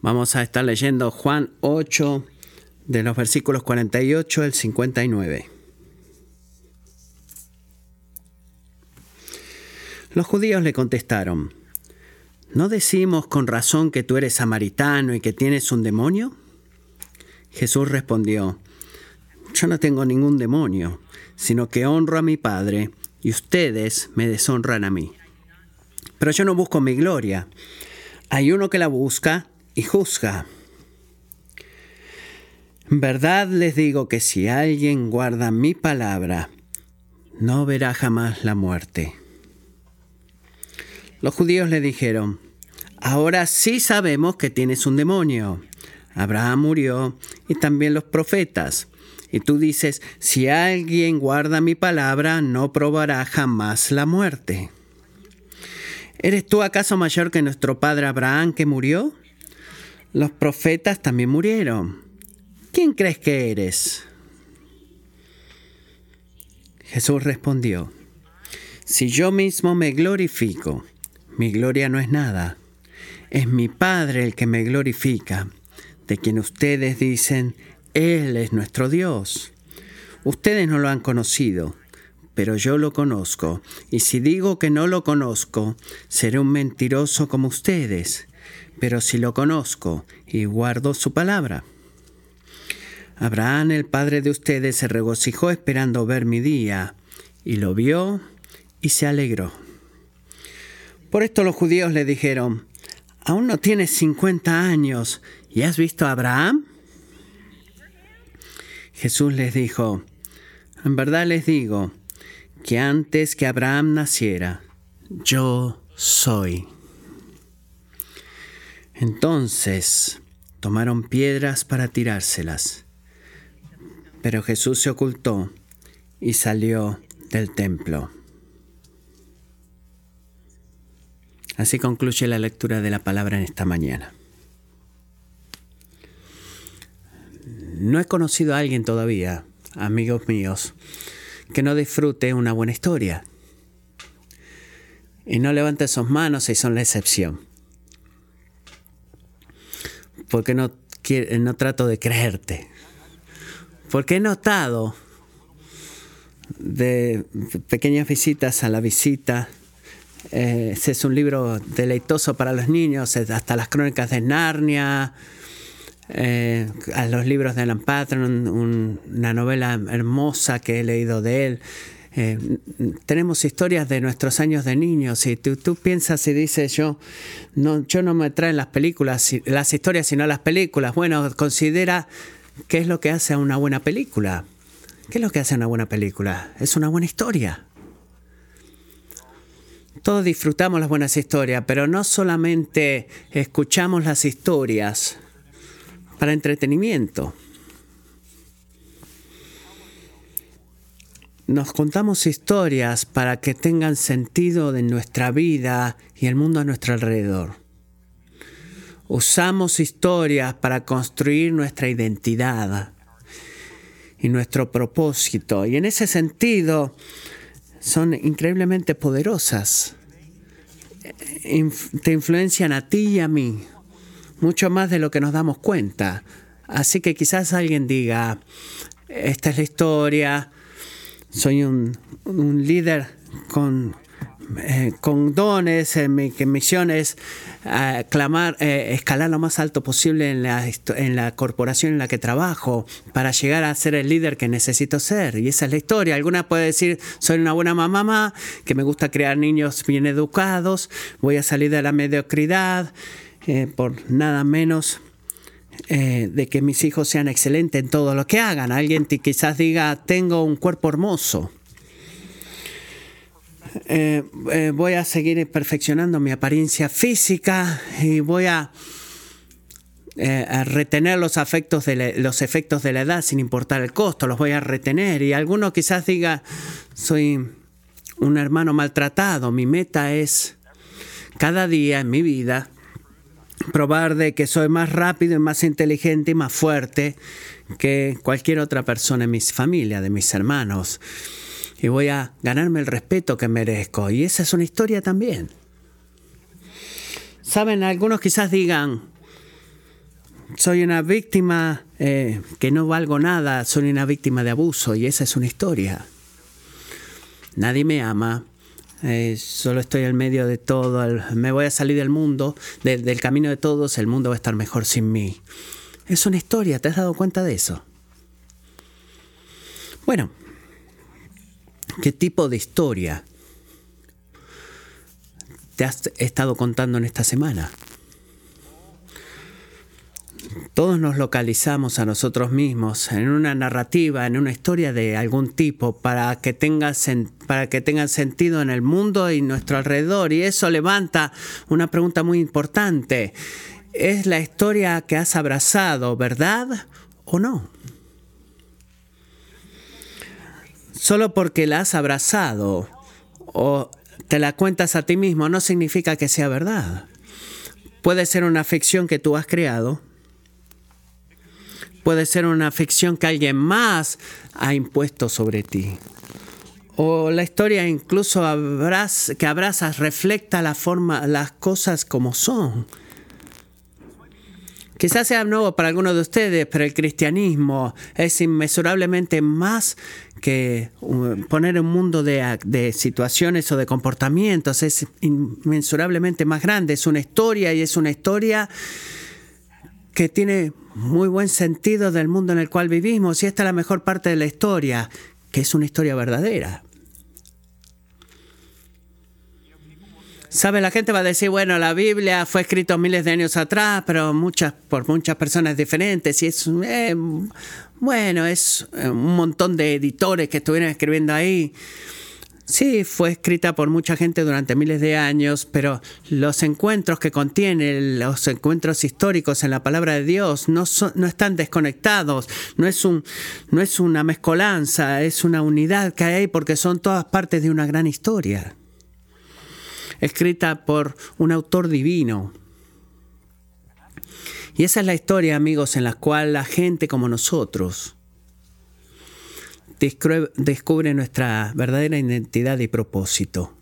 Vamos a estar leyendo Juan 8 de los versículos 48 al 59. Los judíos le contestaron, ¿no decimos con razón que tú eres samaritano y que tienes un demonio? Jesús respondió, yo no tengo ningún demonio, sino que honro a mi Padre y ustedes me deshonran a mí. Pero yo no busco mi gloria. Hay uno que la busca y juzga. En verdad les digo que si alguien guarda mi palabra, no verá jamás la muerte. Los judíos le dijeron, ahora sí sabemos que tienes un demonio. Abraham murió y también los profetas. Y tú dices, si alguien guarda mi palabra, no probará jamás la muerte. ¿Eres tú acaso mayor que nuestro padre Abraham que murió? Los profetas también murieron. ¿Quién crees que eres? Jesús respondió, si yo mismo me glorifico, mi gloria no es nada. Es mi Padre el que me glorifica, de quien ustedes dicen, Él es nuestro Dios. Ustedes no lo han conocido, pero yo lo conozco, y si digo que no lo conozco, seré un mentiroso como ustedes pero si lo conozco y guardo su palabra. Abraham, el padre de ustedes, se regocijó esperando ver mi día, y lo vio y se alegró. Por esto los judíos le dijeron, ¿aún no tienes 50 años y has visto a Abraham? Jesús les dijo, en verdad les digo, que antes que Abraham naciera, yo soy. Entonces tomaron piedras para tirárselas, pero Jesús se ocultó y salió del templo. Así concluye la lectura de la palabra en esta mañana. No he conocido a alguien todavía, amigos míos, que no disfrute una buena historia. Y no levante sus manos si son la excepción porque no, no trato de creerte. Porque he notado de pequeñas visitas a la visita. Eh, es un libro deleitoso para los niños, hasta las crónicas de Narnia, eh, a los libros de Alan Patron, una novela hermosa que he leído de él. Eh, tenemos historias de nuestros años de niños y tú, piensas y dices yo no yo no me traen las películas las historias sino las películas. Bueno considera qué es lo que hace a una buena película. Qué es lo que hace una buena película es una buena historia. Todos disfrutamos las buenas historias pero no solamente escuchamos las historias para entretenimiento nos contamos historias para que tengan sentido de nuestra vida y el mundo a nuestro alrededor. Usamos historias para construir nuestra identidad y nuestro propósito. Y en ese sentido son increíblemente poderosas. Te influencian a ti y a mí, mucho más de lo que nos damos cuenta. Así que quizás alguien diga, esta es la historia, soy un, líder con, eh, con dones, en mi misión es eh, clamar, eh, escalar lo más alto posible en la, en la corporación en la que trabajo para llegar a ser el líder que necesito ser. Y esa es la historia. Alguna puede decir, soy una buena mamá, que me gusta crear niños bien educados, voy a salir de la mediocridad, por nada menos eh, de que mis hijos sean excelentes en todo lo que hagan. Alguien quizás diga, tengo un cuerpo hermoso. Eh, eh, voy a seguir perfeccionando mi apariencia física y voy a, retener los, efectos de los efectos de la edad sin importar el costo, los voy a retener. Y alguno quizás diga, soy un hermano maltratado, mi meta es cada día en mi vida probar de que soy más rápido y más inteligente y más fuerte que cualquier otra persona en mi familia, de mis hermanos. Y voy a ganarme el respeto que merezco. Y esa es una historia también. Saben, algunos quizás digan, soy una víctima eh, que no valgo nada, soy una víctima de abuso y esa es una historia. Nadie me ama, eh, solo estoy en medio de todo, me voy a salir del mundo, del camino de todos, el mundo va a estar mejor sin mí. Es una historia, ¿te has dado cuenta de eso? Bueno, ¿qué tipo de historia te has estado contando en esta semana? Todos nos localizamos a nosotros mismos en una narrativa, en una historia de algún tipo para que tenga, para que tenga sentido en el mundo y nuestro alrededor. Y eso levanta una pregunta muy importante. ¿Es la historia que has abrazado verdad o no? Solo porque la has abrazado o te la cuentas a ti mismo no significa que sea verdad. Puede ser una ficción que tú has creado puede ser una ficción que alguien más ha impuesto sobre ti. O la historia incluso que abrazas refleja la forma, las cosas como son. Quizás sea nuevo para algunos de ustedes, pero el cristianismo es inmesurablemente más que poner un mundo de, de, situaciones o de comportamientos. Es inmensurablemente más grande. Es una historia y es una historia que tiene muy buen sentido del mundo en el cual vivimos y esta es la mejor parte de la historia, que es una historia verdadera. ¿Sabe? La gente va a decir, bueno, la Biblia fue escrita miles de años atrás, pero muchas, por muchas personas diferentes. Y es, eh, bueno, es eh, un montón de editores que estuvieron escribiendo ahí. Sí, fue escrita por mucha gente durante miles de años, pero los encuentros que contiene, los encuentros históricos en la palabra de Dios, no, no están desconectados, no es, un, no es una mezcolanza, es una unidad que hay porque son todas partes de una gran historia, escrita por un autor divino. Y esa es la historia, amigos, en la cual la gente como nosotros, descubre nuestra verdadera identidad y propósito.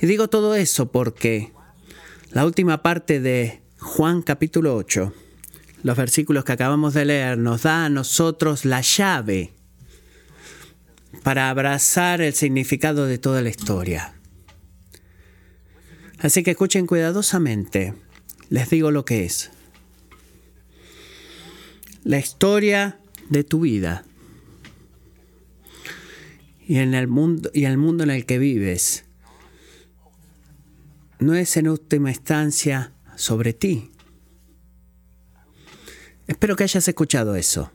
Y digo todo eso porque la última parte de Juan capítulo 8, los versículos que acabamos de leer, nos da a nosotros la llave para abrazar el significado de toda la historia. Así que escuchen cuidadosamente, les digo lo que es. La historia de tu vida y en el mundo, y el mundo en el que vives no es en última instancia sobre ti. Espero que hayas escuchado eso,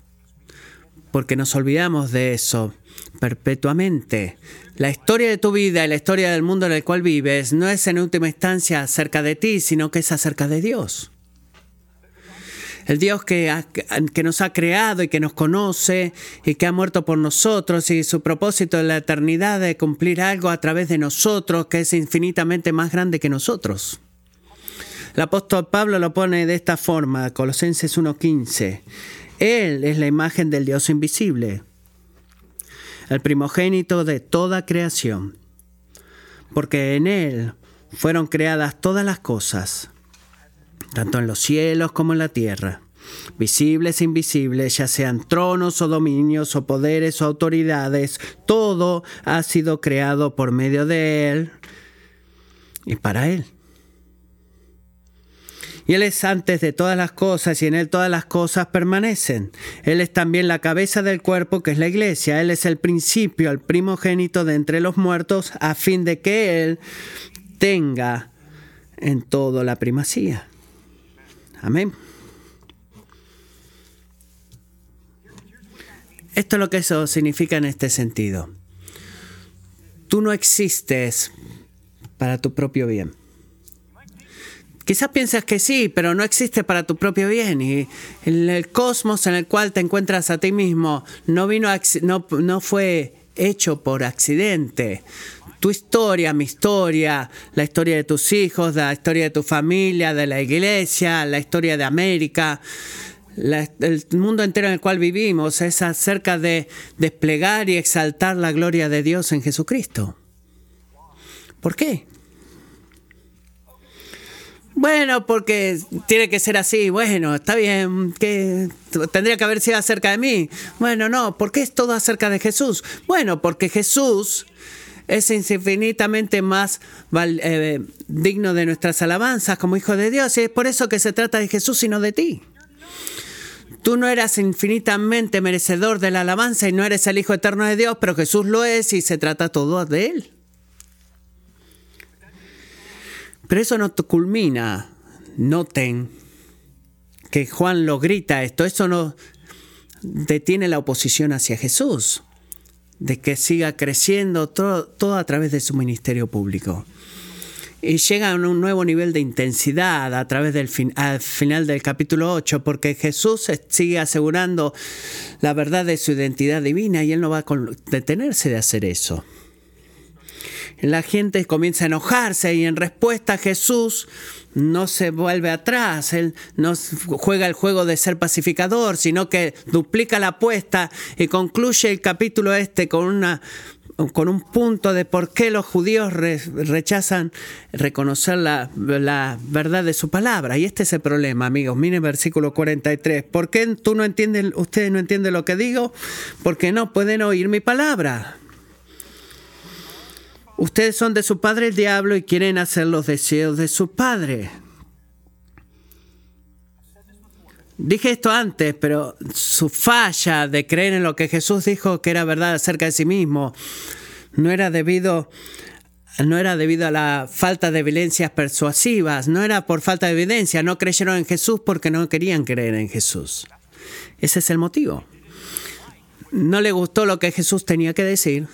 porque nos olvidamos de eso perpetuamente. La historia de tu vida y la historia del mundo en el cual vives no es en última instancia acerca de ti, sino que es acerca de Dios el Dios que, nos ha creado y que nos conoce y que ha muerto por nosotros y su propósito en la eternidad de cumplir algo a través de nosotros que es infinitamente más grande que nosotros. El apóstol Pablo lo pone de esta forma, Colosenses 1.15. Él es la imagen del Dios invisible, el primogénito de toda creación, porque en Él fueron creadas todas las cosas tanto en los cielos como en la tierra, visibles e invisibles, ya sean tronos o dominios o poderes o autoridades, todo ha sido creado por medio de Él y para Él. Y Él es antes de todas las cosas y en Él todas las cosas permanecen. Él es también la cabeza del cuerpo que es la iglesia. Él es el principio, el primogénito de entre los muertos, a fin de que Él tenga en todo la primacía. Amén. Esto es lo que eso significa en este sentido. Tú no existes para tu propio bien. Quizás piensas que sí, pero no existe para tu propio bien. Y el cosmos en el cual te encuentras a ti mismo no, vino no, no fue hecho por accidente tu historia, mi historia, la historia de tus hijos, la historia de tu familia, de la iglesia, la historia de América, el mundo entero en el cual vivimos es acerca de desplegar y exaltar la gloria de Dios en Jesucristo. ¿Por qué? Bueno, porque tiene que ser así. Bueno, está bien. que Tendría que haber sido acerca de mí. Bueno, no. ¿Por qué es todo acerca de Jesús? Bueno, porque Jesús es infinitamente más eh, digno de nuestras alabanzas como Hijo de Dios. Y es por eso que se trata de Jesús y no de ti. Tú no eras infinitamente merecedor de la alabanza y no eres el Hijo eterno de Dios, pero Jesús lo es y se trata todo de Él. Pero eso no culmina. Noten que Juan lo grita esto. Eso no detiene la oposición hacia Jesús. De que siga creciendo todo, a través de su ministerio público y llega a un nuevo nivel de intensidad a través del al final del capítulo 8, porque Jesús sigue asegurando la verdad de su identidad divina y él no va a detenerse de hacer eso. La gente comienza a enojarse y en respuesta Jesús no se vuelve atrás, él no juega el juego de ser pacificador, sino que duplica la apuesta y concluye el capítulo este con una con un punto de por qué los judíos rechazan reconocer la, verdad de su palabra. Y este es el problema, amigos. Miren versículo 43. ¿Por qué tú no entienden, ustedes no entienden lo que digo? Porque no pueden oír mi palabra. Ustedes son de su padre el diablo y quieren hacer los deseos de su padre. Dije esto antes, pero su falla de creer en lo que Jesús dijo que era verdad acerca de sí mismo no era debido no era debido a la falta de evidencias persuasivas, no era por falta de evidencia, no creyeron en Jesús porque no querían creer en Jesús. Ese es el motivo. No le gustó lo que Jesús tenía que decir.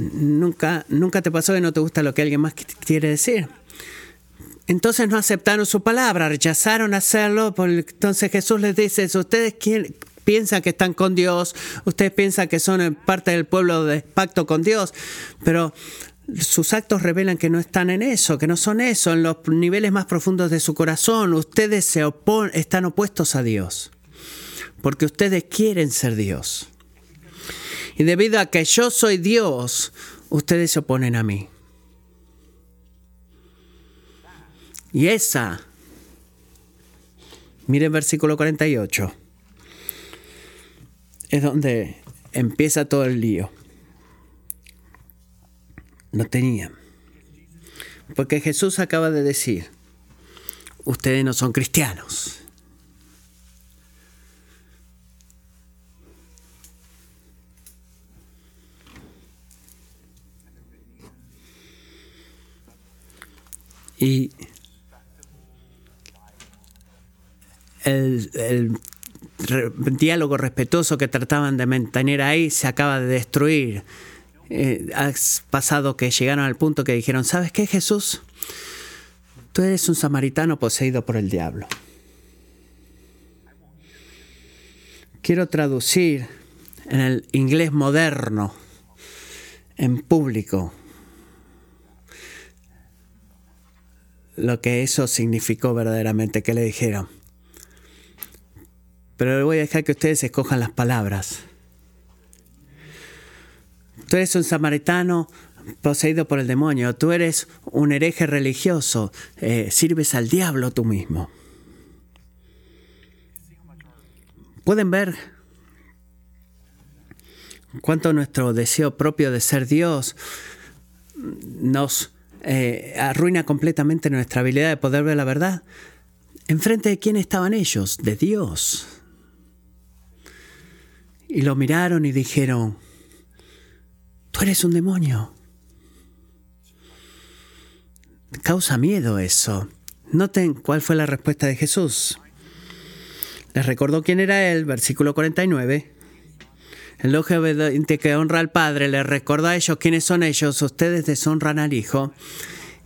Nunca, nunca te pasó que no te gusta lo que alguien más quiere decir. Entonces no aceptaron su palabra, rechazaron hacerlo. Entonces Jesús les dice, ustedes piensan que están con Dios, ustedes piensan que son parte del pueblo de pacto con Dios, pero sus actos revelan que no están en eso, que no son eso, en los niveles más profundos de su corazón. Ustedes se están opuestos a Dios, porque ustedes quieren ser Dios. Y debido a que yo soy Dios, ustedes se oponen a mí. Y esa, miren versículo 48, es donde empieza todo el lío. No tenían. Porque Jesús acaba de decir, ustedes no son cristianos. Y el, diálogo respetuoso que trataban de mantener ahí se acaba de destruir. Eh, ha pasado que llegaron al punto que dijeron, ¿sabes qué Jesús? Tú eres un samaritano poseído por el diablo. Quiero traducir en el inglés moderno, en público, lo que eso significó verdaderamente, que le dijeron pero voy a dejar que ustedes escojan las palabras. Tú eres un samaritano poseído por el demonio, tú eres un hereje religioso, eh, sirves al diablo tú mismo. Pueden ver cuánto nuestro deseo propio de ser Dios nos eh, arruina completamente nuestra habilidad de poder ver la verdad. ¿Enfrente de quién estaban ellos? De Dios. Y lo miraron y dijeron, tú eres un demonio. Causa miedo eso. Noten cuál fue la respuesta de Jesús. Les recordó quién era él, versículo 49. El ojo que honra al Padre les recordó a ellos quiénes son ellos. Ustedes deshonran al Hijo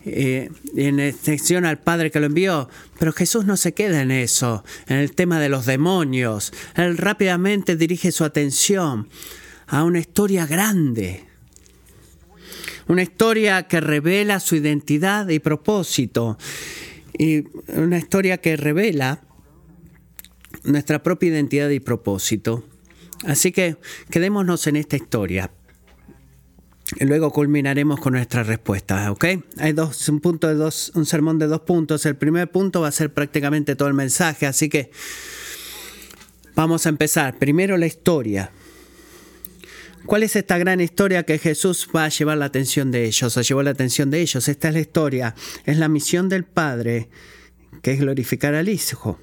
eh, en extensión al Padre que lo envió. Pero Jesús no se queda en eso, en el tema de los demonios. Él rápidamente dirige su atención a una historia grande. Una historia que revela su identidad y propósito. Y una historia que revela nuestra propia identidad y propósito. Así que quedémonos en esta historia. Y luego culminaremos con nuestra respuesta, ¿ok? Hay dos, un punto de dos, un sermón de dos puntos. El primer punto va a ser prácticamente todo el mensaje, así que vamos a empezar. Primero la historia. ¿Cuál es esta gran historia que Jesús va a llevar la atención de ellos? O llevó la atención de ellos. Esta es la historia. Es la misión del Padre, que es glorificar al Hijo.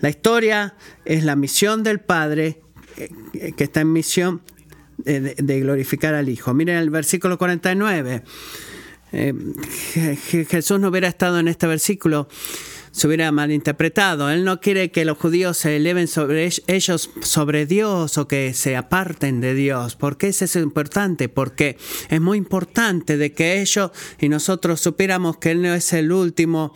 La historia es la misión del Padre, que está en misión de, de glorificar al Hijo. Miren el versículo 49. Eh, Jesús no hubiera estado en este versículo se hubiera malinterpretado. Él no quiere que los judíos se eleven sobre ellos sobre Dios o que se aparten de Dios. ¿Por qué eso es importante? Porque es muy importante de que ellos y nosotros supiéramos que Él no es el último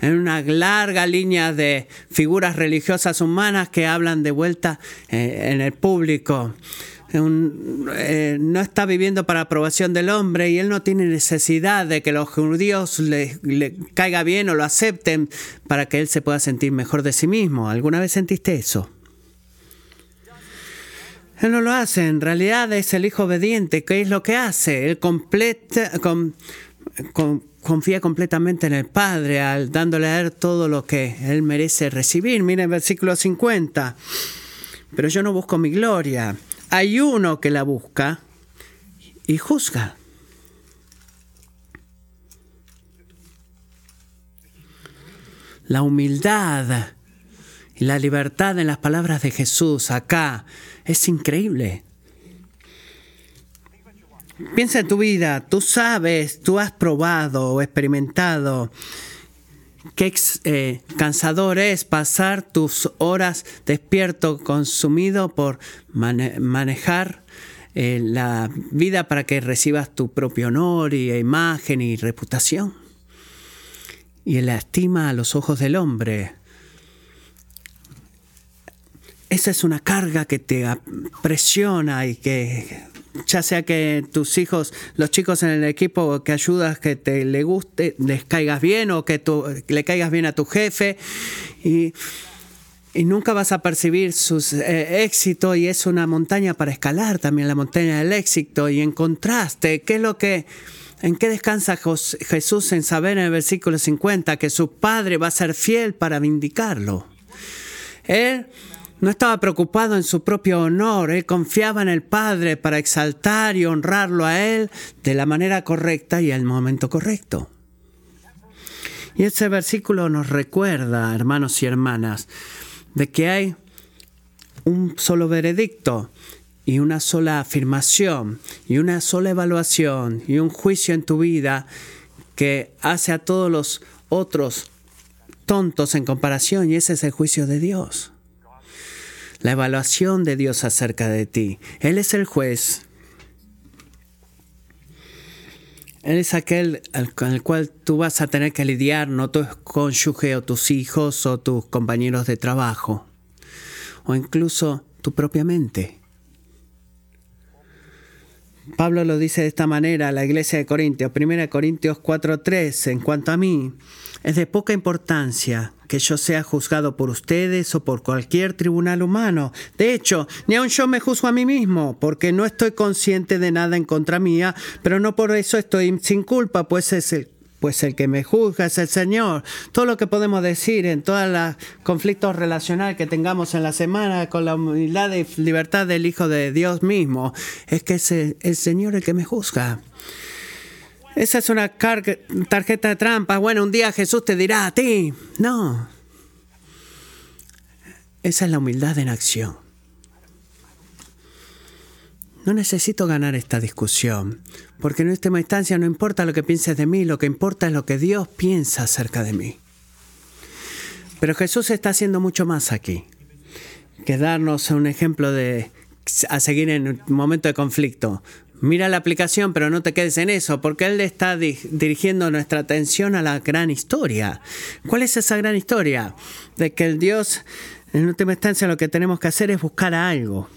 en una larga línea de figuras religiosas humanas que hablan de vuelta eh, en el público. Eh, no está viviendo para aprobación del hombre y él no tiene necesidad de que los judíos le, le, caiga bien o lo acepten para que él se pueda sentir mejor de sí mismo. ¿Alguna vez sentiste eso? Él no lo hace, en realidad es el hijo obediente. ¿Qué es lo que hace? Él completa, con, con, confía completamente en el Padre, al, dándole a él todo lo que él merece recibir. Miren el versículo 50. Pero yo no busco mi gloria hay uno que la busca y juzga. La humildad y la libertad en las palabras de Jesús acá es increíble. Piensa en tu vida, tú sabes, tú has probado o experimentado qué eh, cansador es pasar tus horas despierto, consumido por mane manejar eh, la vida para que recibas tu propio honor y imagen y reputación. Y la estima a los ojos del hombre. Esa es una carga que te presiona y que ya sea que tus hijos, los chicos en el equipo que ayudas, que te le guste, les caigas bien o que tú, le caigas bien a tu jefe y, y nunca vas a percibir su eh, éxito y es una montaña para escalar también la montaña del éxito y en contraste, ¿qué es lo que... ¿En qué descansa Jesús en saber en el versículo 50 que su Padre va a ser fiel para vindicarlo? Él no estaba preocupado en su propio honor, él confiaba en el Padre para exaltar y honrarlo a él de la manera correcta y al momento correcto. Y ese versículo nos recuerda, hermanos y hermanas, de que hay un solo veredicto y una sola afirmación y una sola evaluación y un juicio en tu vida que hace a todos los otros tontos en comparación y ese es el juicio de Dios la evaluación de Dios acerca de ti. Él es el juez. Él es aquel con el cual tú vas a tener que lidiar, no tu cónyuge o tus hijos o tus compañeros de trabajo, o incluso tu propia mente. Pablo lo dice de esta manera a la iglesia de Corintios, 1 Corintios 4:3, en cuanto a mí, es de poca importancia que yo sea juzgado por ustedes o por cualquier tribunal humano. De hecho, ni aun yo me juzgo a mí mismo, porque no estoy consciente de nada en contra mía, pero no por eso estoy sin culpa, pues es el pues el que me juzga es el Señor. Todo lo que podemos decir en todos los conflictos relacionales que tengamos en la semana con la humildad y libertad del Hijo de Dios mismo, es que es el Señor el que me juzga. Esa es una tarjeta de trampa. Bueno, un día Jesús te dirá a ti. No. Esa es la humildad en acción. No necesito ganar esta discusión, porque en última instancia no importa lo que pienses de mí, lo que importa es lo que Dios piensa acerca de mí. Pero Jesús está haciendo mucho más aquí que darnos un ejemplo de a seguir en un momento de conflicto. Mira la aplicación, pero no te quedes en eso, porque Él está dirigiendo nuestra atención a la gran historia. ¿Cuál es esa gran historia? De que el Dios, en última instancia, lo que tenemos que hacer es buscar algo.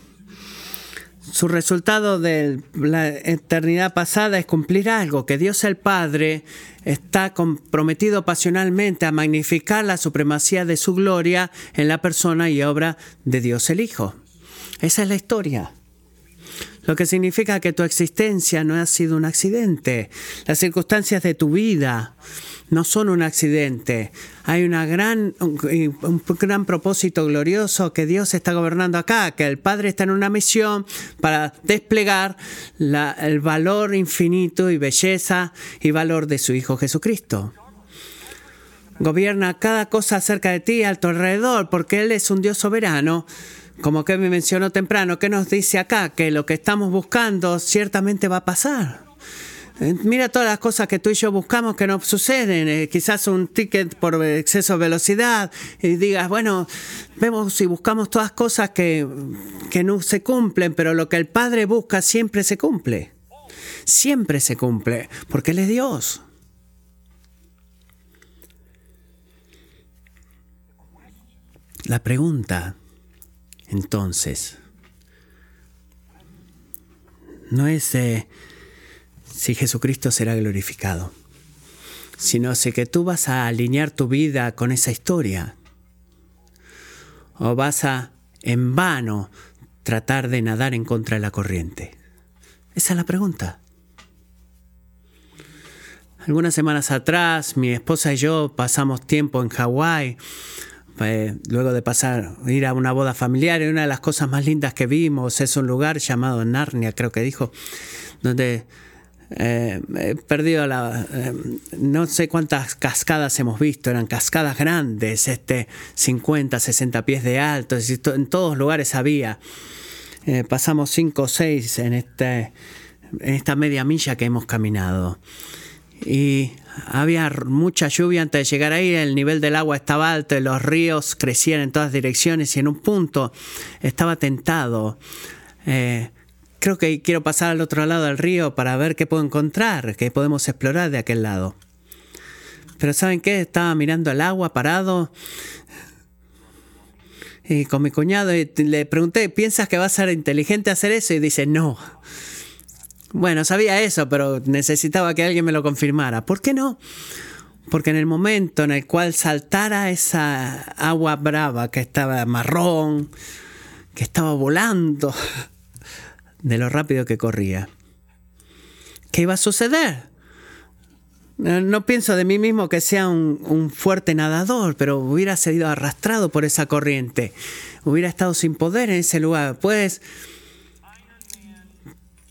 Su resultado de la eternidad pasada es cumplir algo, que Dios el Padre está comprometido pasionalmente a magnificar la supremacía de su gloria en la persona y obra de Dios el Hijo. Esa es la historia. Lo que significa que tu existencia no ha sido un accidente. Las circunstancias de tu vida no son un accidente. Hay una gran, un, gran propósito glorioso que Dios está gobernando acá, que el Padre está en una misión para desplegar el valor infinito y belleza y valor de su Hijo Jesucristo. Gobierna cada cosa acerca de ti a tu alrededor, porque Él es un Dios soberano como que me mencionó temprano, que nos dice acá que lo que estamos buscando ciertamente va a pasar. Eh, mira todas las cosas que tú y yo buscamos que no suceden. Eh, quizás un ticket por exceso de velocidad y digas, bueno, vemos y buscamos todas cosas que, que no se cumplen, pero lo que el Padre busca siempre se cumple. Siempre se cumple, porque Él es Dios. La pregunta, entonces, no es si Jesucristo será glorificado, sino si que tú vas a alinear tu vida con esa historia o vas a en vano tratar de nadar en contra de la corriente. Esa es la pregunta. Algunas semanas atrás, mi esposa y yo pasamos tiempo en Hawái, eh, luego de pasar, ir a una boda familiar, y una de las cosas más lindas que vimos es un lugar llamado Narnia, creo que dijo, donde eh, he perdido la. Eh, no sé cuántas cascadas hemos visto, eran cascadas grandes, este, 50, 60 pies de alto, en todos lugares había. Pasamos 5 o 6 en, este, en esta media milla que hemos caminado. Y había mucha lluvia antes de llegar ahí, el nivel del agua estaba alto, los ríos crecían en todas direcciones y en un punto estaba tentado creo que quiero pasar al otro lado del río para ver qué puedo encontrar, qué podemos explorar de aquel lado. Pero ¿saben qué? Estaba mirando el agua parado y con mi cuñado y le pregunté, ¿piensas que va a ser inteligente hacer eso? Y dice, no. Bueno, sabía eso, pero necesitaba que alguien me lo confirmara. ¿Por qué no? Porque en el momento en el cual saltara esa agua brava que estaba marrón, que estaba volando, de lo rápido que corría. ¿Qué iba a suceder? No pienso de mí mismo que sea un, fuerte nadador, pero hubiera sido arrastrado por esa corriente. Hubiera estado sin poder en ese lugar. Puedes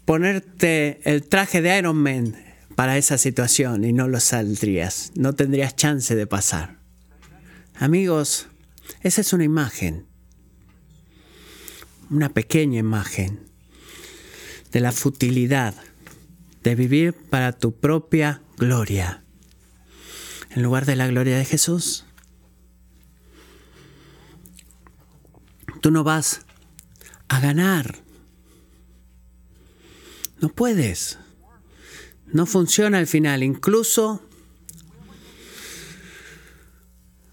ponerte el traje de Iron Man para esa situación y no lo saldrías. No tendrías chance de pasar. Amigos, esa es una imagen. Una pequeña imagen de la futilidad de vivir para tu propia gloria en lugar de la gloria de Jesús. Tú no vas a ganar. No puedes. No funciona al final. Incluso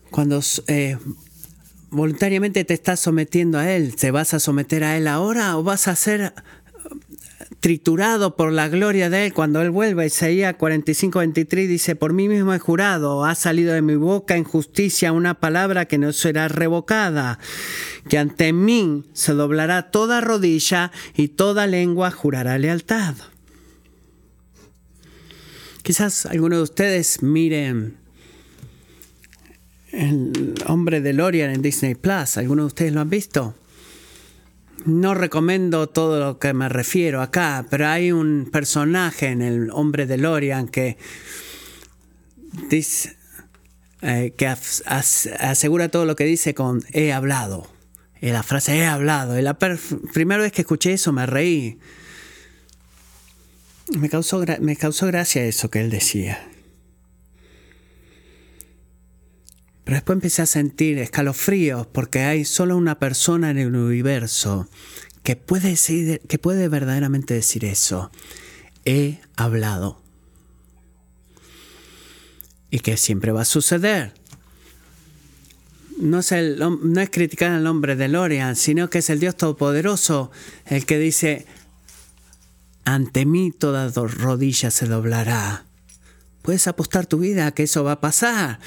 cuando eh, voluntariamente te estás sometiendo a Él, ¿te vas a someter a Él ahora o vas a hacer triturado por la gloria de Él cuando Él vuelva. Isaías 45, 23 dice, por mí mismo he jurado, ha salido de mi boca en justicia una palabra que no será revocada, que ante mí se doblará toda rodilla y toda lengua jurará lealtad. Quizás algunos de ustedes miren el hombre de Lorian en Disney Plus. ¿Algunos de ustedes lo han visto? No recomiendo todo lo que me refiero acá, pero hay un personaje en el hombre de Lorian que dice eh, que asegura todo lo que dice con he hablado. Y la frase he hablado. Y la primera vez que escuché eso me reí. Me causó, me causó gracia eso que él decía. Pero después empecé a sentir escalofríos porque hay solo una persona en el universo que puede, decir, que puede verdaderamente decir eso. He hablado. Y que siempre va a suceder. No es, no es criticar al nombre de Lorian, sino que es el Dios Todopoderoso el que dice, ante mí toda rodilla se doblará. Puedes apostar tu vida a que eso va a pasar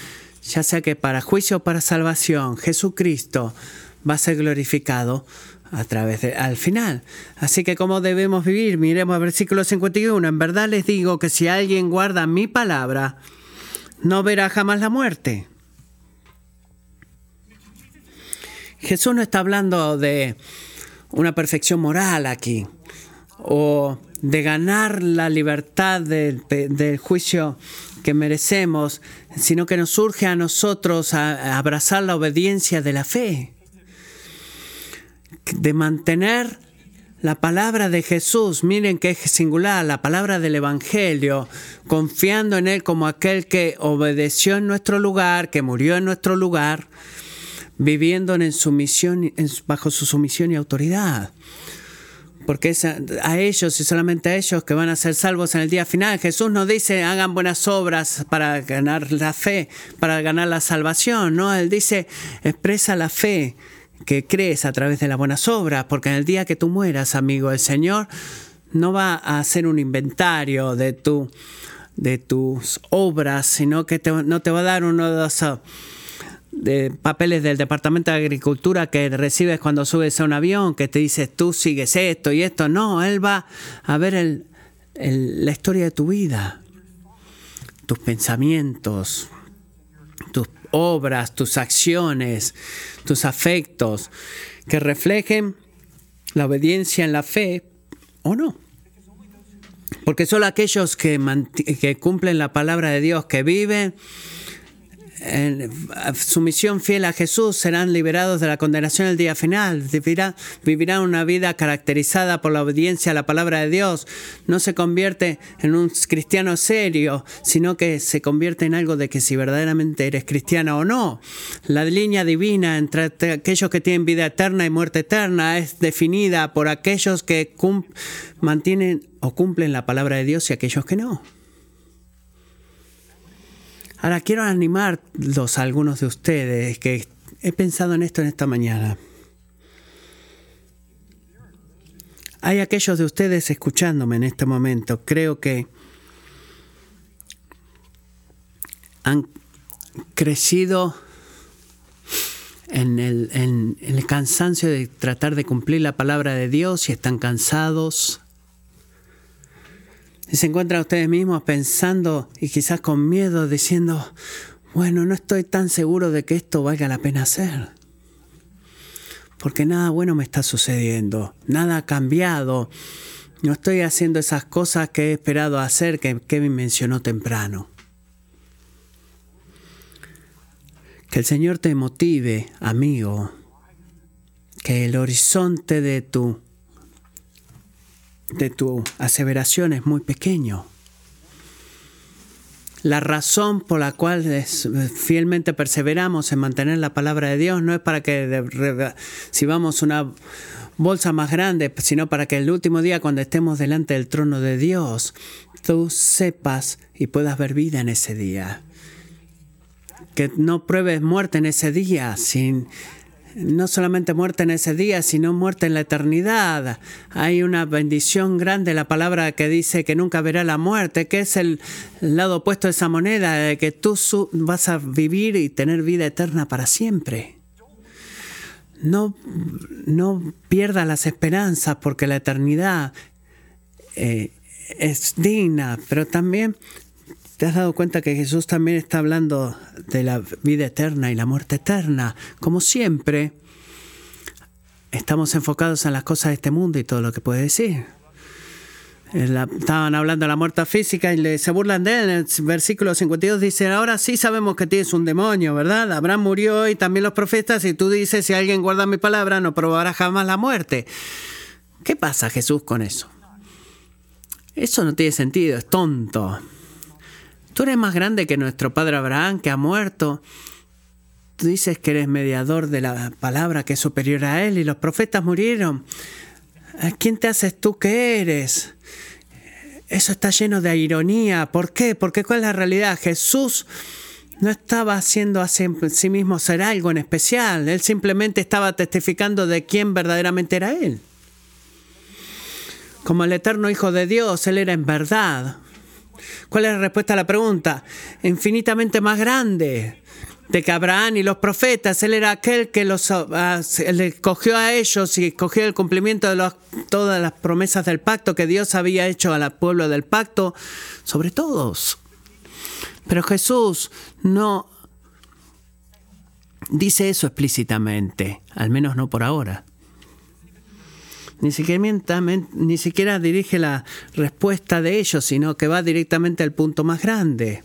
ya sea que para juicio o para salvación Jesucristo va a ser glorificado, a través de, al final. Así que cómo debemos vivir, miremos el versículo 51. En verdad les digo que si alguien guarda mi palabra, no verá jamás la muerte. Jesús no está hablando de una perfección moral aquí o de ganar la libertad del, juicio que merecemos, sino que nos surge a nosotros a abrazar la obediencia de la fe, de mantener la palabra de Jesús, miren que es singular, la palabra del Evangelio, confiando en Él como aquel que obedeció en nuestro lugar, que murió en nuestro lugar, viviendo en sumisión, bajo su sumisión y autoridad porque es a ellos y solamente a ellos que van a ser salvos en el día final. Jesús nos dice, hagan buenas obras para ganar la fe, para ganar la salvación, ¿no? Él dice, expresa la fe que crees a través de las buenas obras, porque en el día que tú mueras, amigo, el Señor no va a hacer un inventario de, tu, de tus obras, sino que no te va a dar uno de esos de papeles del Departamento de Agricultura que recibes cuando subes a un avión, que te dice tú sigues esto y esto. No, él va a ver la historia de tu vida, tus pensamientos, tus obras, tus acciones, tus afectos, que reflejen la obediencia en la fe o no. Porque solo aquellos que, que cumplen la palabra de Dios, que viven en sumisión fiel a Jesús serán liberados de la condenación el día final. Vivirán, una vida caracterizada por la obediencia a la palabra de Dios. No se convierte en un cristiano serio, sino que se convierte en algo de que si verdaderamente eres cristiano o no. La línea divina entre aquellos que tienen vida eterna y muerte eterna es definida por aquellos que mantienen o cumplen la palabra de Dios y aquellos que no. Ahora quiero animarlos a algunos de ustedes que he pensado en esto en esta mañana. Hay aquellos de ustedes escuchándome en este momento. Creo que han crecido en el, en el, cansancio de tratar de cumplir la palabra de Dios y están cansados y se encuentran ustedes mismos pensando y quizás con miedo diciendo, bueno, no estoy tan seguro de que esto valga la pena hacer. Porque nada bueno me está sucediendo, nada ha cambiado. No estoy haciendo esas cosas que he esperado hacer que Kevin mencionó temprano. Que el Señor te motive, amigo, que el horizonte de tu de tu aseveración es muy pequeño. La razón por la cual fielmente perseveramos en mantener la palabra de Dios no es para que si vamos una bolsa más grande, sino para que el último día cuando estemos delante del trono de Dios, tú sepas y puedas ver vida en ese día. Que no pruebes muerte en ese día sin no solamente muerte en ese día, sino muerte en la eternidad. Hay una bendición grande, la palabra que dice que nunca verá la muerte, que es el lado opuesto de esa moneda, de que tú vas a vivir y tener vida eterna para siempre. No, no pierdas las esperanzas porque la eternidad eh, es digna, pero también ¿Te has dado cuenta que Jesús también está hablando de la vida eterna y la muerte eterna? Como siempre, estamos enfocados en las cosas de este mundo y todo lo que puede decir. estaban hablando de la muerte física y se burlan de él. En el versículo 52 dice, ahora sí sabemos que tienes un demonio, ¿verdad? Abraham murió y también los profetas y tú dices, si alguien guarda mi palabra, no probará jamás la muerte. ¿Qué pasa Jesús con eso? Eso no tiene sentido, es tonto. Tú eres más grande que nuestro padre Abraham, que ha muerto. Tú dices que eres mediador de la palabra que es superior a él y los profetas murieron. ¿A quién te haces tú que eres? Eso está lleno de ironía. ¿Por qué? Porque ¿cuál es la realidad? Jesús no estaba haciendo a sí mismo ser algo en especial. Él simplemente estaba testificando de quién verdaderamente era Él. Como el eterno Hijo de Dios, Él era en verdad ¿Cuál es la respuesta a la pregunta? Infinitamente más grande. de que Abraham y los profetas, Él era aquel que los uh, escogió a ellos y escogió el cumplimiento de todas las promesas del pacto que Dios había hecho al pueblo del pacto sobre todos. Pero Jesús no dice eso explícitamente, al menos no por ahora. Ni siquiera, ni siquiera dirige la respuesta de ellos, sino que va directamente al punto más grande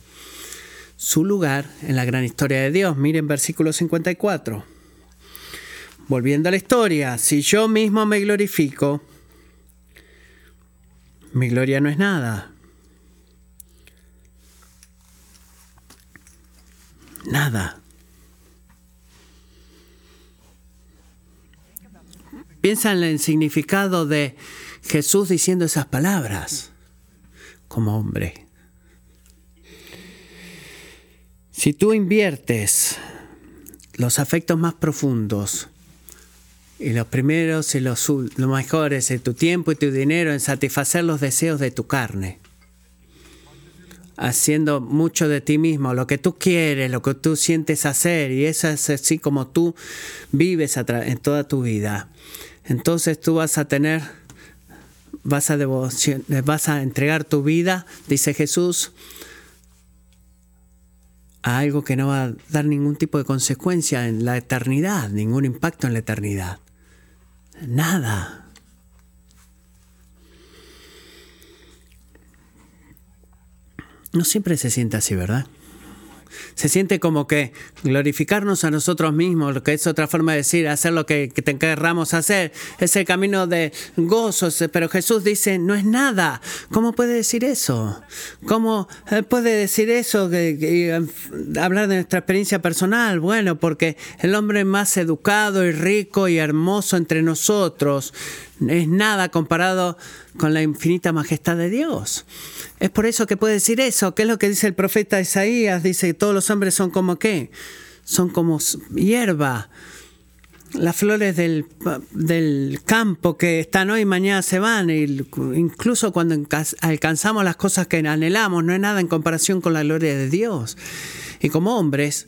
su lugar en la gran historia de Dios. Miren versículo 54. Volviendo a la historia, si yo mismo me glorifico, mi gloria no es nada. Nada. Piensa en el significado de Jesús diciendo esas palabras como hombre. Si tú inviertes los afectos más profundos y los primeros y los, mejores de tu tiempo y tu dinero en satisfacer los deseos de tu carne, haciendo mucho de ti mismo, lo que tú quieres, lo que tú sientes hacer, y eso es así como tú vives en toda tu vida entonces tú vas a tener, vas a, devoción, vas a entregar tu vida, dice Jesús, a algo que no va a dar ningún tipo de consecuencia en la eternidad, ningún impacto en la eternidad. Nada. No siempre se siente así, ¿verdad? Se siente como que glorificarnos a nosotros mismos, lo que es otra forma de decir, hacer lo que, te querramos hacer, es el camino de gozo, pero Jesús dice, no es nada. ¿Cómo puede decir eso? ¿Cómo eh, puede decir eso? hablar de nuestra experiencia personal. Bueno, porque el hombre más educado y rico y hermoso entre nosotros es nada comparado con la infinita majestad de Dios. Es por eso que puede decir eso. ¿Qué es lo que dice el profeta Isaías? Dice que todos los hombres son como qué? Son como hierba. Las flores del, campo que están hoy y mañana se van. incluso cuando alcanzamos las cosas que anhelamos, no es nada en comparación con la gloria de Dios. Y como hombres,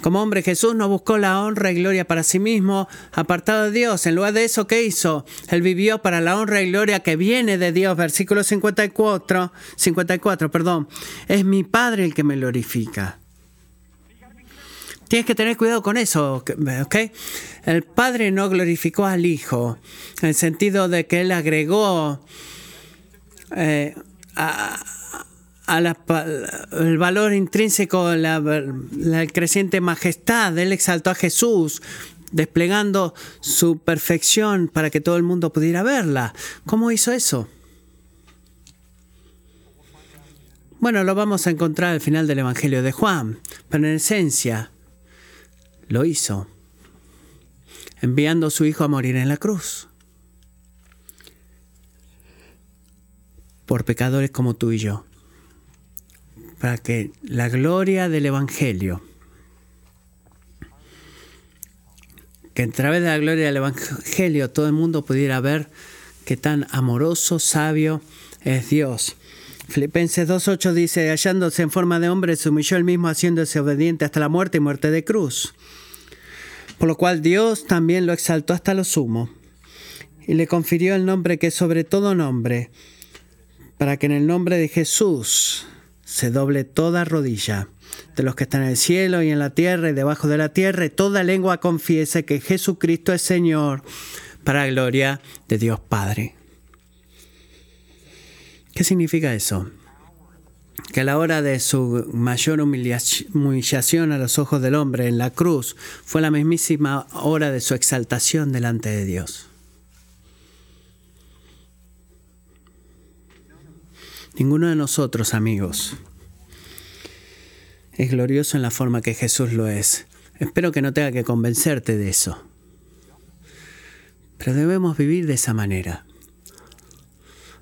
como hombre Jesús no buscó la honra y gloria para sí mismo, apartado de Dios. En lugar de eso, ¿qué hizo? Él vivió para la honra y gloria que viene de Dios. Versículo 54, 54, perdón. Es mi Padre el que me glorifica. Tienes que tener cuidado con eso, ¿ok? El Padre no glorificó al Hijo, en el sentido de que Él agregó eh, a, el valor intrínseco, la, la creciente majestad. Él exaltó a Jesús, desplegando su perfección para que todo el mundo pudiera verla. ¿Cómo hizo eso? Bueno, lo vamos a encontrar al final del Evangelio de Juan, pero en esencia lo hizo, enviando a su Hijo a morir en la cruz. Por pecadores como tú y yo para que la gloria del Evangelio, que a través de la gloria del Evangelio todo el mundo pudiera ver qué tan amoroso, sabio es Dios. Filipenses 2.8 dice, hallándose en forma de hombre, se humilló él mismo haciéndose obediente hasta la muerte y muerte de cruz. Por lo cual Dios también lo exaltó hasta lo sumo y le confirió el nombre que es sobre todo nombre, para que en el nombre de Jesús se doble toda rodilla de los que están en el cielo y en la tierra y debajo de la tierra, y toda lengua confiese que Jesucristo es Señor, para gloria de Dios Padre. ¿Qué significa eso? Que a la hora de su mayor humillación a los ojos del hombre en la cruz fue la mismísima hora de su exaltación delante de Dios. Ninguno de nosotros, amigos, es glorioso en la forma que Jesús lo es. Espero que no tenga que convencerte de eso. Pero debemos vivir de esa manera.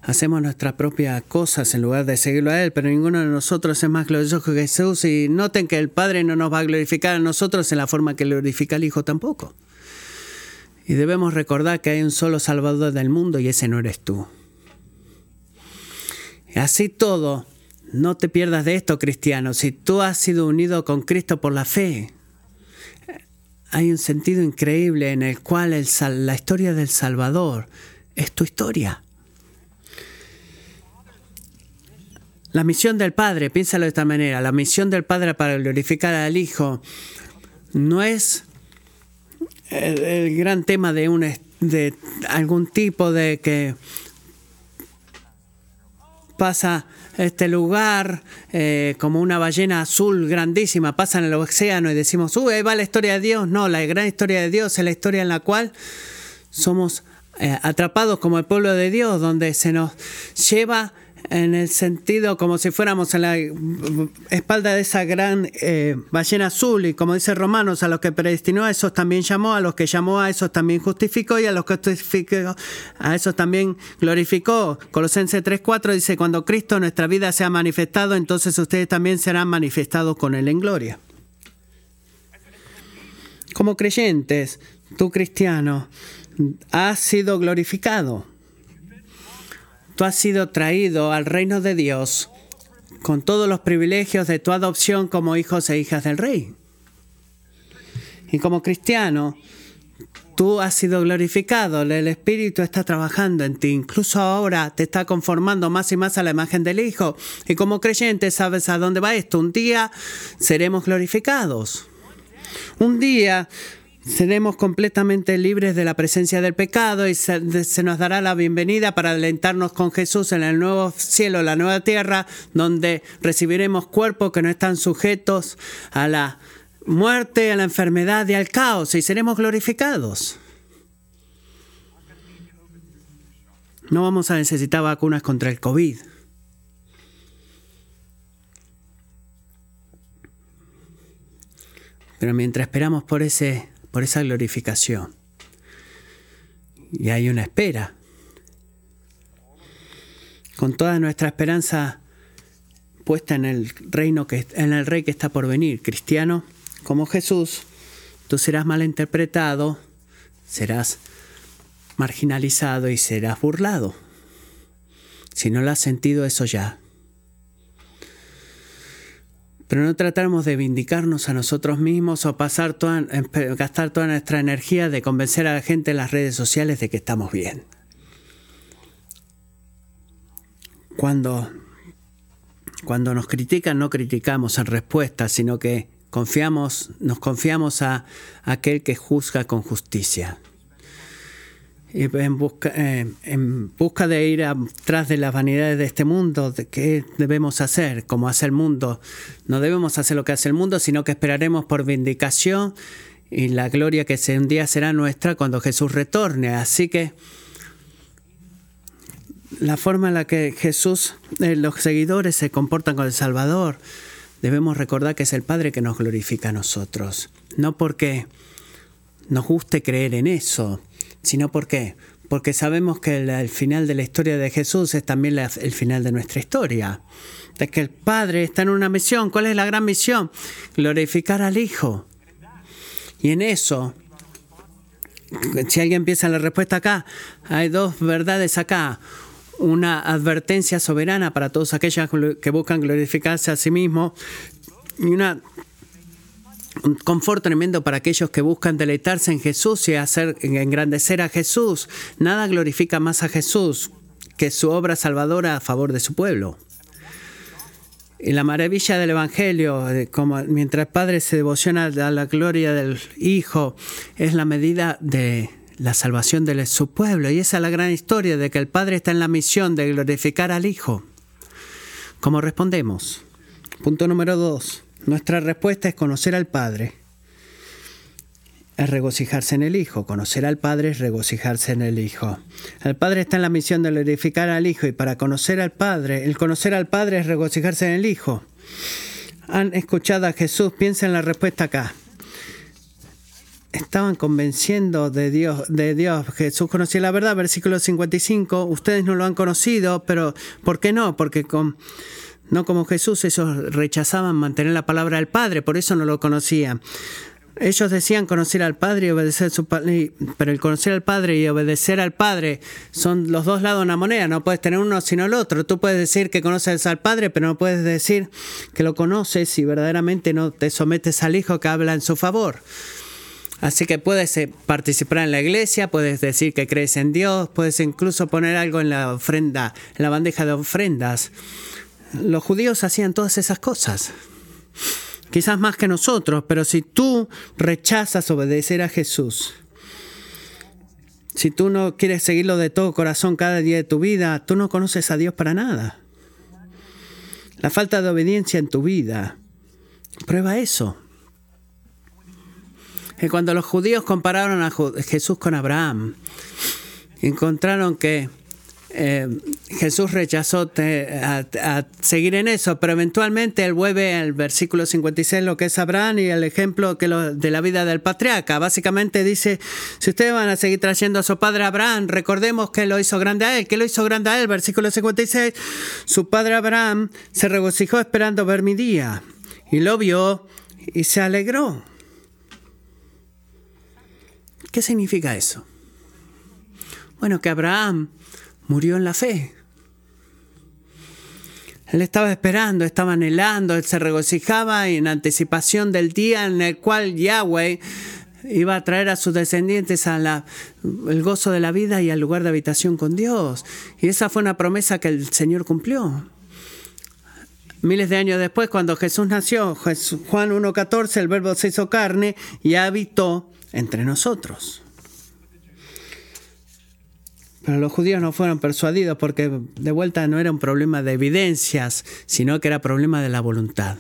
Hacemos nuestras propias cosas en lugar de seguirlo a Él, pero ninguno de nosotros es más glorioso que Jesús y noten que el Padre no nos va a glorificar a nosotros en la forma que glorifica al Hijo tampoco. Y debemos recordar que hay un solo Salvador del mundo y ese no eres tú. Así todo, no te pierdas de esto, cristiano. Si tú has sido unido con Cristo por la fe, hay un sentido increíble en el cual la historia del Salvador es tu historia. La misión del Padre, piénsalo de esta manera, la misión del Padre para glorificar al Hijo no es el, gran tema de algún tipo de que pasa este lugar eh, como una ballena azul grandísima, pasa en el océano y decimos, uy, ahí va la historia de Dios. No, la gran historia de Dios es la historia en la cual somos eh, atrapados como el pueblo de Dios, donde se nos lleva en el sentido como si fuéramos en la espalda de esa gran eh, ballena azul y como dice Romanos, a los que predestinó a esos también llamó, a los que llamó a esos también justificó y a los que justificó a esos también glorificó. Colosenses 3.4 dice, cuando Cristo nuestra vida se ha manifestado, entonces ustedes también serán manifestados con Él en gloria. Como creyentes, tú cristiano, has sido glorificado tú has sido traído al reino de Dios con todos los privilegios de tu adopción como hijos e hijas del rey. Y como cristiano, tú has sido glorificado, el Espíritu está trabajando en ti, incluso ahora te está conformando más y más a la imagen del Hijo. Y como creyente sabes a dónde va esto. Un día seremos glorificados. Un día seremos completamente libres de la presencia del pecado y se, nos dará la bienvenida para alentarnos con Jesús en el nuevo cielo, la nueva tierra, donde recibiremos cuerpos que no están sujetos a la muerte, a la enfermedad y al caos y seremos glorificados. No vamos a necesitar vacunas contra el COVID. Pero mientras esperamos por ese por esa glorificación. Y hay una espera. Con toda nuestra esperanza puesta en el reino que en el rey que está por venir, cristiano, como Jesús, tú serás malinterpretado, serás marginalizado y serás burlado. Si no lo has sentido eso ya, pero no tratamos de vindicarnos a nosotros mismos o toda, gastar toda nuestra energía de convencer a la gente en las redes sociales de que estamos bien. Cuando, cuando nos critican, no criticamos en respuesta, sino que confiamos, nos confiamos a aquel que juzga con justicia en busca, eh, en busca de ir atrás de las vanidades de este mundo, de qué debemos hacer, como hace el mundo. No debemos hacer lo que hace el mundo, sino que esperaremos por vindicación y la gloria que un día será nuestra cuando Jesús retorne. Así que la forma en la que Jesús, eh, los seguidores se comportan con el Salvador, debemos recordar que es el Padre que nos glorifica a nosotros. No porque nos guste creer en eso, sino por qué? Porque sabemos que el, final de la historia de Jesús es también el final de nuestra historia. De que el Padre está en una misión. ¿Cuál es la gran misión? Glorificar al Hijo. Y en eso, si alguien piensa la respuesta acá, hay dos verdades acá. Una advertencia soberana para todos aquellos que buscan glorificarse a sí mismos y una un confort tremendo para aquellos que buscan deleitarse en Jesús y hacer engrandecer a Jesús. Nada glorifica más a Jesús que su obra salvadora a favor de su pueblo. Y la maravilla del Evangelio, como mientras el Padre se devociona a la gloria del Hijo, es la medida de la salvación de su pueblo. Y esa es la gran historia de que el Padre está en la misión de glorificar al Hijo. ¿Cómo respondemos? Punto número dos. Nuestra respuesta es conocer al Padre, es regocijarse en el Hijo. Conocer al Padre es regocijarse en el Hijo. El Padre está en la misión de glorificar al Hijo y para conocer al Padre, el conocer al Padre es regocijarse en el Hijo. Han escuchado a Jesús, piensen en la respuesta acá. Estaban convenciendo de Dios, de Dios. Jesús conocía la verdad, versículo 55. Ustedes no lo han conocido, pero ¿por qué no? Porque con no como Jesús, ellos rechazaban mantener la palabra del Padre, por eso no lo conocían. Ellos decían conocer al Padre y obedecer a su Padre, pero el conocer al Padre y obedecer al Padre son los dos lados de una moneda, no puedes tener uno sino el otro. Tú puedes decir que conoces al Padre, pero no puedes decir que lo conoces si verdaderamente no te sometes al Hijo que habla en su favor. Así que puedes eh, participar en la iglesia, puedes decir que crees en Dios, puedes incluso poner algo en la ofrenda, en la bandeja de ofrendas. Los judíos hacían todas esas cosas. Quizás más que nosotros, pero si tú rechazas obedecer a Jesús, si tú no quieres seguirlo de todo corazón cada día de tu vida, tú no conoces a Dios para nada. La falta de obediencia en tu vida prueba eso. Y cuando los judíos compararon a Jesús con Abraham, encontraron que eh, Jesús rechazó a, seguir en eso, pero eventualmente él vuelve al versículo 56 lo que es Abraham y el ejemplo que de la vida del patriarca. Básicamente dice, si ustedes van a seguir trayendo a su padre Abraham, recordemos que lo hizo grande a él. ¿Qué lo hizo grande a él? Versículo 56, su padre Abraham se regocijó esperando ver mi día y lo vio y se alegró. ¿Qué significa eso? Bueno, que Abraham murió en la fe. Él estaba esperando, estaba anhelando, él se regocijaba en anticipación del día en el cual Yahweh iba a traer a sus descendientes al gozo de la vida y al lugar de habitación con Dios. Y esa fue una promesa que el Señor cumplió. Miles de años después, cuando Jesús nació, Juan 1.14, el verbo se hizo carne y habitó entre nosotros. Pero los judíos no fueron persuadidos porque de vuelta no era un problema de evidencias, sino que era problema de la voluntad.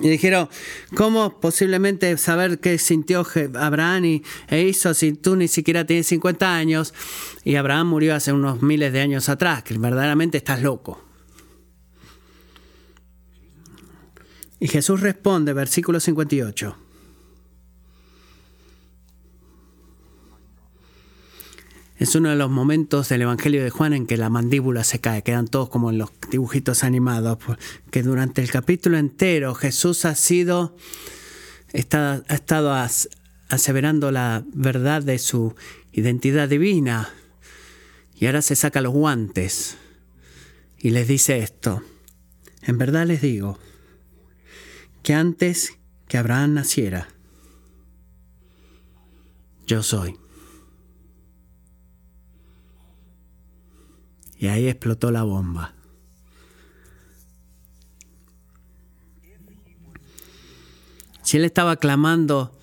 Y dijeron, ¿cómo posiblemente saber qué sintió Abraham y, e hizo si tú ni siquiera tienes 50 años y Abraham murió hace unos miles de años atrás? Que verdaderamente estás loco. Y Jesús responde, versículo 58. Es uno de los momentos del Evangelio de Juan en que la mandíbula se cae, quedan todos como en los dibujitos animados, que durante el capítulo entero Jesús ha sido, ha estado aseverando la verdad de su identidad divina y ahora se saca los guantes y les dice esto. En verdad les digo que antes que Abraham naciera, yo soy. Y ahí explotó la bomba. Si él estaba clamando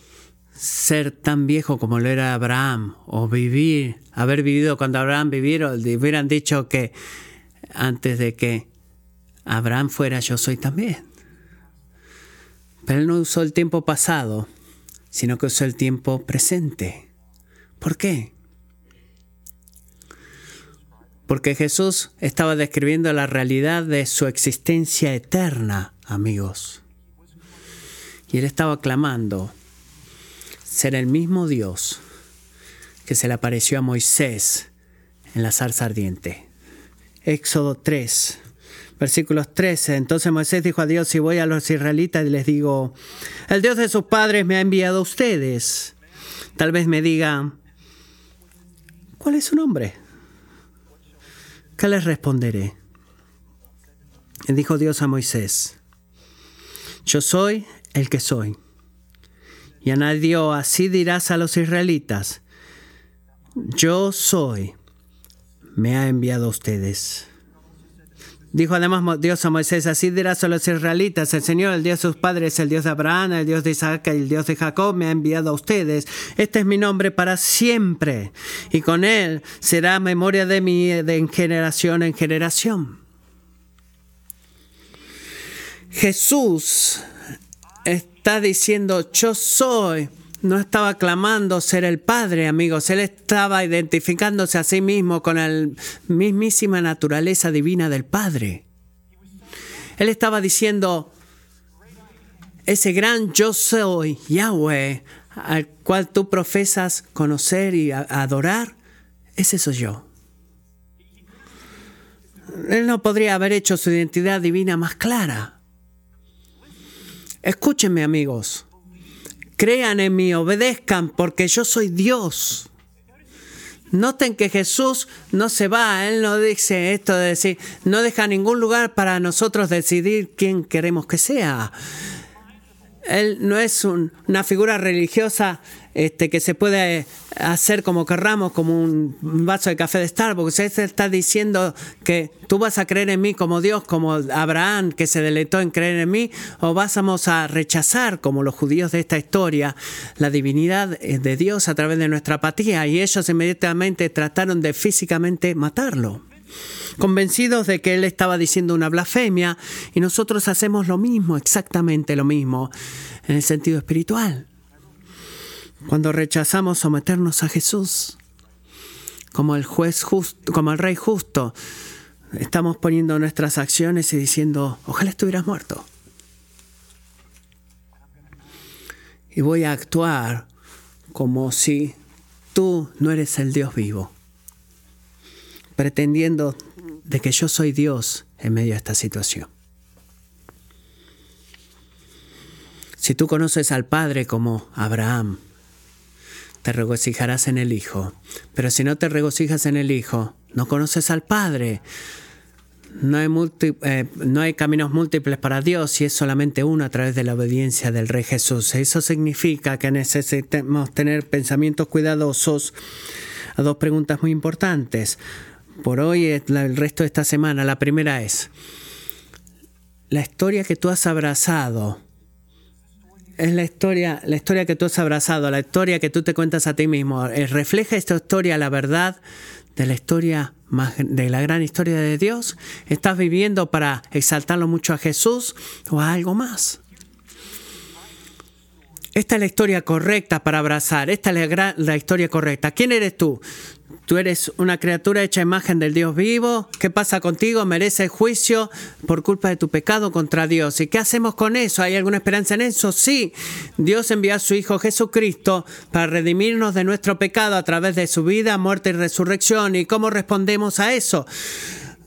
ser tan viejo como lo era Abraham, o vivir, haber vivido cuando Abraham viviera, hubieran dicho que antes de que Abraham fuera yo soy también. Pero él no usó el tiempo pasado, sino que usó el tiempo presente. ¿Por qué? Porque Jesús estaba describiendo la realidad de su existencia eterna, amigos. Y él estaba clamando ser el mismo Dios que se le apareció a Moisés en la zarza ardiente. Éxodo 3, versículos 13. Entonces Moisés dijo a Dios, si voy a los israelitas y les digo, el Dios de sus padres me ha enviado a ustedes, tal vez me diga, ¿cuál es su nombre? ¿Qué les responderé? Y dijo Dios a Moisés, yo soy el que soy. Y añadió, así dirás a los israelitas, yo soy, me ha enviado a ustedes. Dijo además Dios a Moisés, así dirás a los israelitas, el Señor, el Dios de sus padres, el Dios de Abraham, el Dios de Isaac y el Dios de Jacob, me ha enviado a ustedes. Este es mi nombre para siempre, y con él será memoria de mí de generación en generación. Jesús está diciendo, yo soy no estaba clamando ser el Padre, amigos, él estaba identificándose a sí mismo con la mismísima naturaleza divina del Padre. Él estaba diciendo, ese gran yo soy, Yahweh, al cual tú profesas conocer y adorar, ese soy yo. Él no podría haber hecho su identidad divina más clara. Escúchenme amigos, crean en mí, obedezcan, porque yo soy Dios. Noten que Jesús no se va, Él no dice esto de decir, no deja ningún lugar para nosotros decidir quién queremos que sea. Él no es una figura religiosa este, que se puede hacer como querramos, como un vaso de café de Starbucks. Él está diciendo que tú vas a creer en mí como Dios, como Abraham, que se deleitó en creer en mí, o vamos a rechazar, como los judíos de esta historia, la divinidad de Dios a través de nuestra apatía. Y ellos inmediatamente trataron de físicamente matarlo convencidos de que él estaba diciendo una blasfemia y nosotros hacemos lo mismo, exactamente lo mismo, en el sentido espiritual. Cuando rechazamos someternos a Jesús como el juez justo, como el rey justo, estamos poniendo nuestras acciones y diciendo, ojalá estuvieras muerto. Y voy a actuar como si tú no eres el Dios vivo, pretendiendo de que yo soy Dios en medio de esta situación. Si tú conoces al Padre como Abraham, te regocijarás en el Hijo. Pero si no te regocijas en el Hijo, no conoces al Padre. No hay, eh, no hay, caminos múltiples para Dios y es solamente uno a través de la obediencia del Rey Jesús. Eso significa que necesitamos tener pensamientos cuidadosos a dos preguntas muy importantes por hoy, el resto de esta semana. La primera es, la historia que tú has abrazado es la historia, la historia que tú has abrazado, la historia que tú te cuentas a ti mismo. Eh, ¿Refleja esta historia la verdad de la historia más, de la gran historia de Dios? ¿Estás viviendo para exaltarlo mucho a Jesús o a algo más? Esta es la historia correcta para abrazar. Esta es la, la historia correcta. ¿Quién eres tú? Tú eres una criatura hecha imagen del Dios vivo. ¿Qué pasa contigo? Mereces juicio por culpa de tu pecado contra Dios. ¿Y qué hacemos con eso? ¿Hay alguna esperanza en eso? Sí. Dios envió a su Hijo Jesucristo para redimirnos de nuestro pecado a través de su vida, muerte y resurrección. ¿Y cómo respondemos a eso?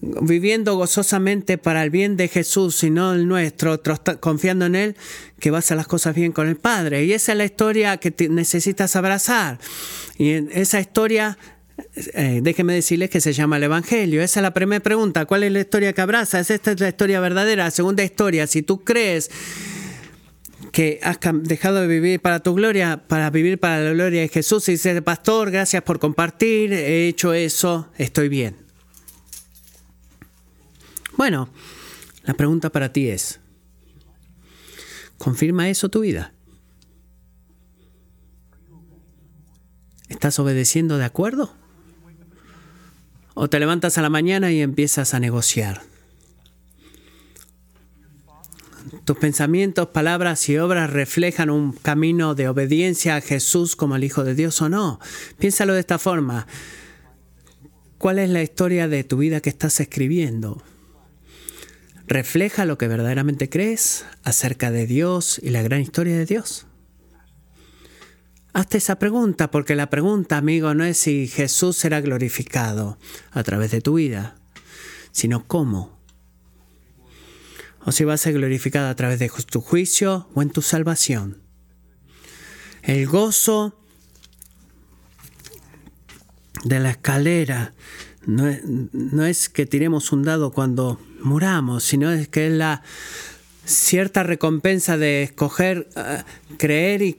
Viviendo gozosamente para el bien de Jesús y no el nuestro, confiando en Él, que va a las cosas bien con el Padre. Y esa es la historia que necesitas abrazar. Y en esa historia eh, déjeme decirles que se llama el Evangelio. Esa es la primera pregunta. ¿Cuál es la historia que abraza? Esta es la historia verdadera. Segunda historia, si tú crees que has dejado de vivir para tu gloria, para vivir para la gloria de Jesús y dices, pastor, gracias por compartir, he hecho eso, estoy bien. Bueno, la pregunta para ti es, ¿confirma eso tu vida? ¿Estás obedeciendo de acuerdo? O te levantas a la mañana y empiezas a negociar. Tus pensamientos, palabras y obras reflejan un camino de obediencia a Jesús como el Hijo de Dios o no. Piénsalo de esta forma. ¿Cuál es la historia de tu vida que estás escribiendo? ¿Refleja lo que verdaderamente crees acerca de Dios y la gran historia de Dios? Hazte esa pregunta, porque la pregunta, amigo, no es si Jesús será glorificado a través de tu vida, sino cómo. O si va a ser glorificado a través de tu juicio o en tu salvación. El gozo de la escalera no es, no es que tiremos un dado cuando muramos, sino es que es la cierta recompensa de escoger, eh, creer y,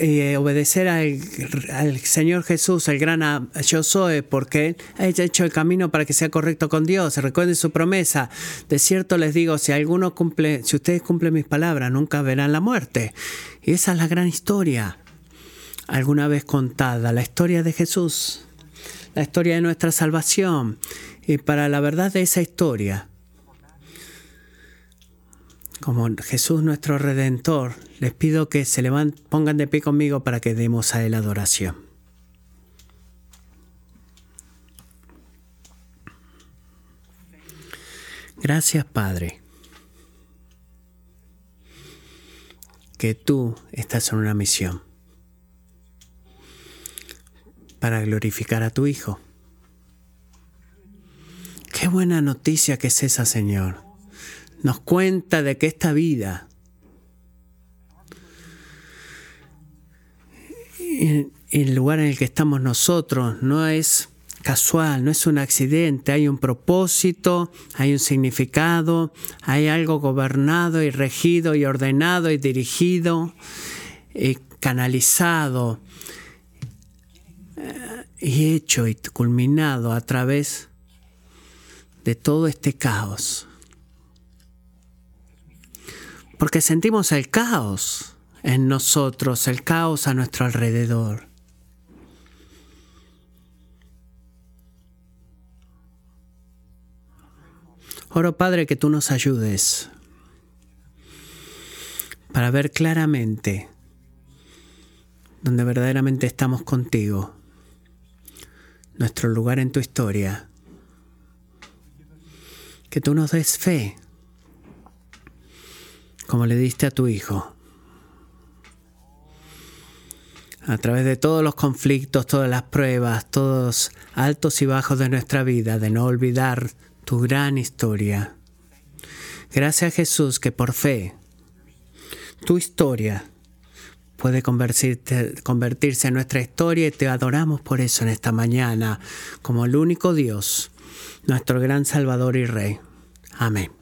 eh, obedecer al, Señor Jesús, el gran yo soy, porque ha hecho el camino para que sea correcto con Dios. Recuerden su promesa. De cierto les digo, si alguno cumple, si ustedes cumplen mis palabras, nunca verán la muerte. Y esa es la gran historia, alguna vez contada, la historia de Jesús, la historia de nuestra salvación. Y para la verdad de esa historia, como Jesús nuestro Redentor, les pido que se levanten, pongan de pie conmigo para que demos a Él adoración. Gracias Padre, que tú estás en una misión para glorificar a tu Hijo. Qué buena noticia que es esa, Señor nos cuenta de que esta vida el lugar en el que estamos nosotros no es casual, no es un accidente, hay un propósito, hay un significado, hay algo gobernado y regido y ordenado y dirigido y canalizado eh, y hecho y culminado a través de todo este caos. Porque sentimos el caos en nosotros, el caos a nuestro alrededor. Oro Padre que tú nos ayudes para ver claramente donde verdaderamente estamos contigo, nuestro lugar en tu historia. Que tú nos des fe, como le diste a tu Hijo. A través de todos los conflictos, todas las pruebas, todos altos y bajos de nuestra vida, de no olvidar tu gran historia. Gracias Jesús que por fe tu historia puede convertirse en nuestra historia y te adoramos por eso en esta mañana como el único Dios, nuestro gran Salvador y Rey. Amén.